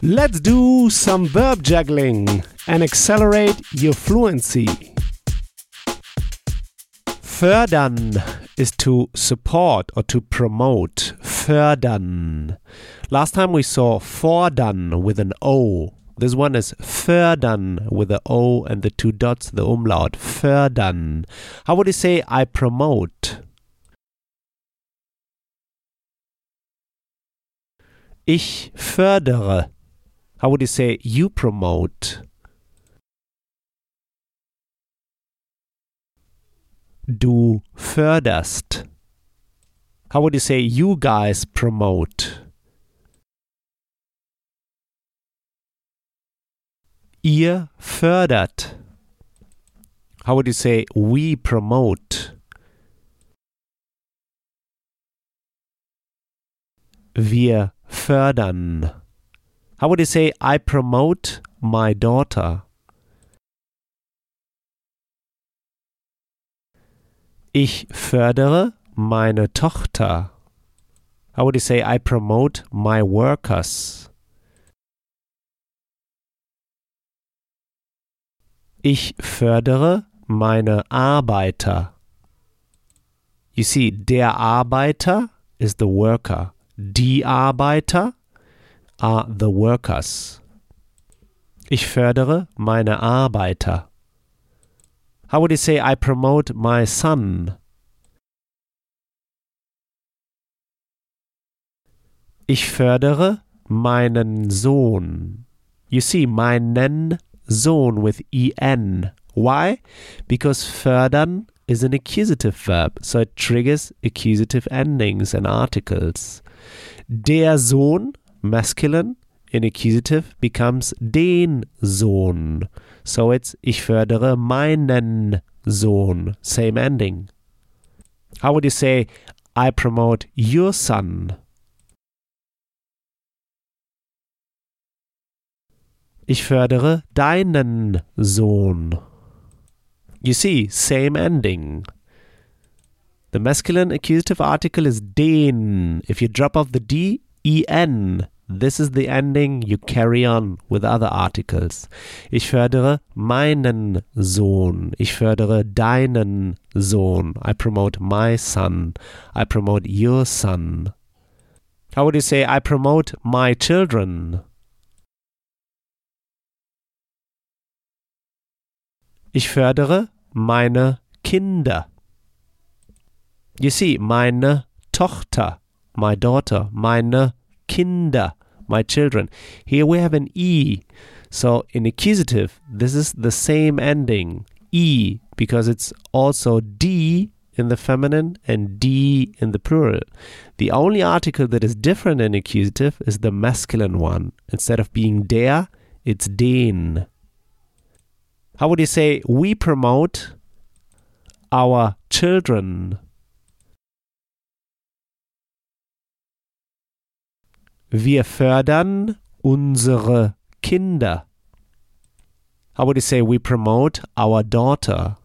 Let's do some verb juggling and accelerate your fluency. Fördern is to support or to promote. Fördern. Last time we saw fordern with an O. This one is fördern with the O and the two dots, the umlaut. Fördern. How would you say I promote? Ich fördere. How would you say you promote? Du förderst. How would you say you guys promote? Ihr fördert. How would you say we promote? Wir fördern. How would you say I promote my daughter? Ich fördere meine Tochter. How would you say I promote my workers? Ich fördere meine Arbeiter. You see, der Arbeiter is the worker. Die Arbeiter are the workers. Ich fördere meine Arbeiter. How would you say I promote my son? Ich fördere meinen Sohn. You see, meinen Sohn with en. Why? Because fördern is an accusative verb, so it triggers accusative endings and articles. Der Sohn, masculine, in accusative becomes den Sohn. So it's ich fördere meinen Sohn. Same ending. How would you say I promote your son? Ich fördere deinen Sohn. You see, same ending. The masculine accusative article is den. If you drop off the D, en. This is the ending you carry on with other articles. Ich fördere meinen Sohn. Ich fördere deinen Sohn. I promote my son. I promote your son. How would you say I promote my children? Ich fördere meine Kinder. You see, meine Tochter, my daughter, meine Kinder, my children. Here we have an E. So in accusative, this is the same ending, E, because it's also die in the feminine and die in the plural. The only article that is different in accusative is the masculine one. Instead of being der, it's den. How would you say we promote our children? Wir fördern unsere Kinder. How would you say we promote our daughter?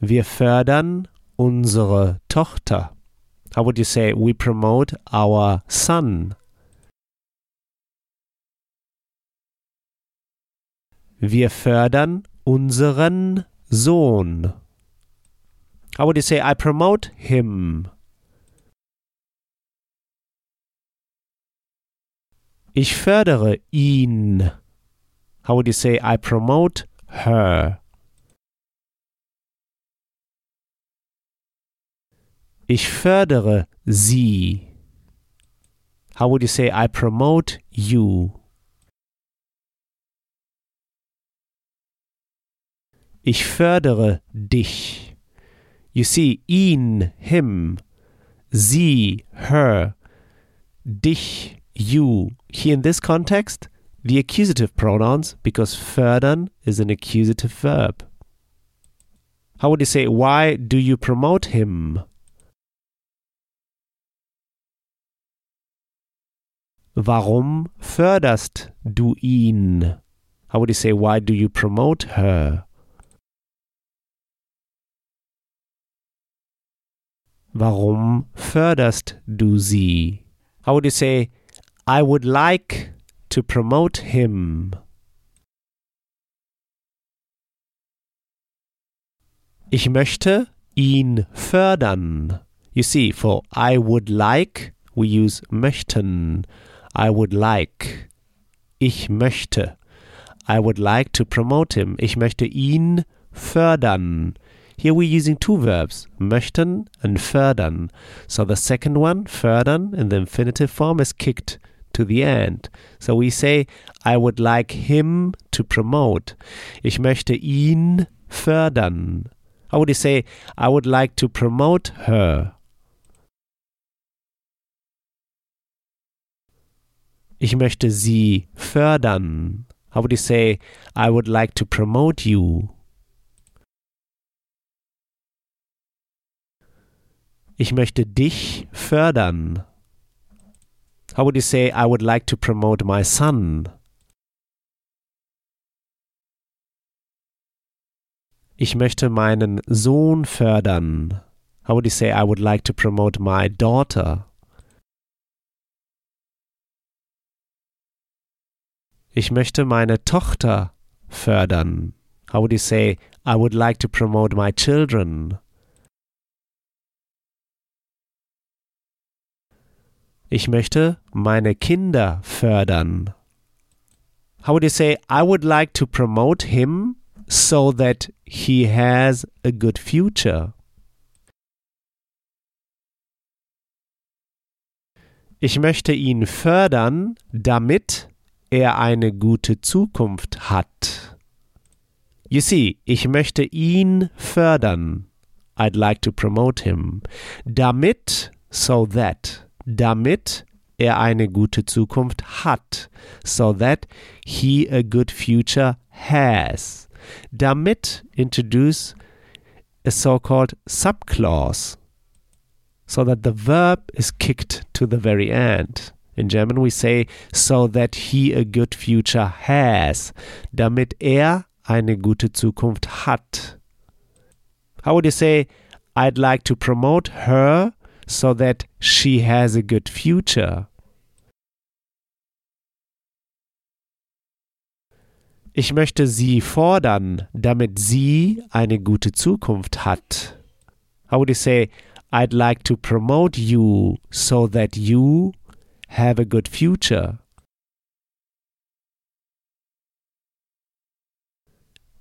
Wir fördern unsere Tochter. How would you say we promote our son? Wir fördern unseren Sohn. How would you say I promote him? Ich fördere ihn. How would you say I promote her? Ich fördere sie. How would you say I promote you? Ich fördere dich. You see, ihn, him, sie, her, dich, you. Here in this context, the accusative pronouns because fördern is an accusative verb. How would you say, why do you promote him? Warum förderst du ihn? How would you say, why do you promote her? Warum förderst du sie? How would you say, I would like to promote him? Ich möchte ihn fördern. You see, for I would like, we use möchten. I would like. Ich möchte. I would like to promote him. Ich möchte ihn fördern. Here we're using two verbs, möchten and fördern. So the second one, fördern, in the infinitive form is kicked to the end. So we say, I would like him to promote. Ich möchte ihn fördern. How would you say, I would like to promote her? Ich möchte sie fördern. How would you say, I would like to promote you? Ich möchte dich fördern. How would you say, I would like to promote my son? Ich möchte meinen Sohn fördern. How would you say, I would like to promote my daughter? Ich möchte meine Tochter fördern. How would you say, I would like to promote my children? Ich möchte meine Kinder fördern. How would you say, I would like to promote him so that he has a good future? Ich möchte ihn fördern, damit er eine gute Zukunft hat. You see, ich möchte ihn fördern. I'd like to promote him. Damit, so that damit er eine gute Zukunft hat, so that he a good future has. Damit introduce a so-called subclause, so that the verb is kicked to the very end. In German we say, so that he a good future has, damit er eine gute Zukunft hat. How would you say, I'd like to promote her so that she has a good future. Ich möchte sie fordern, damit sie eine gute Zukunft hat. How would you say, I'd like to promote you so that you have a good future?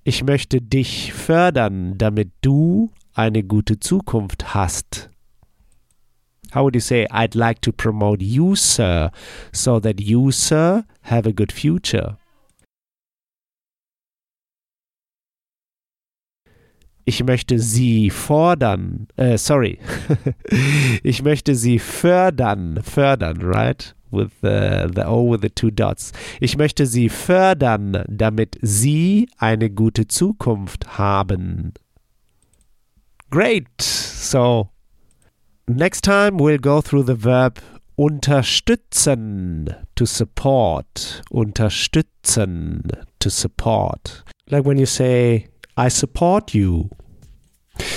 Ich möchte dich fördern, damit du eine gute Zukunft hast. How would you say, I'd like to promote you, sir, so that you, sir, have a good future? Ich möchte sie fordern, äh, sorry, ich möchte sie fördern, fördern, right? With the, the O with the two dots. Ich möchte sie fördern, damit sie eine gute Zukunft haben. Great! So, Next time we'll go through the verb unterstützen to support. Unterstützen to support. Like when you say, I support you.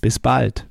Bis bald.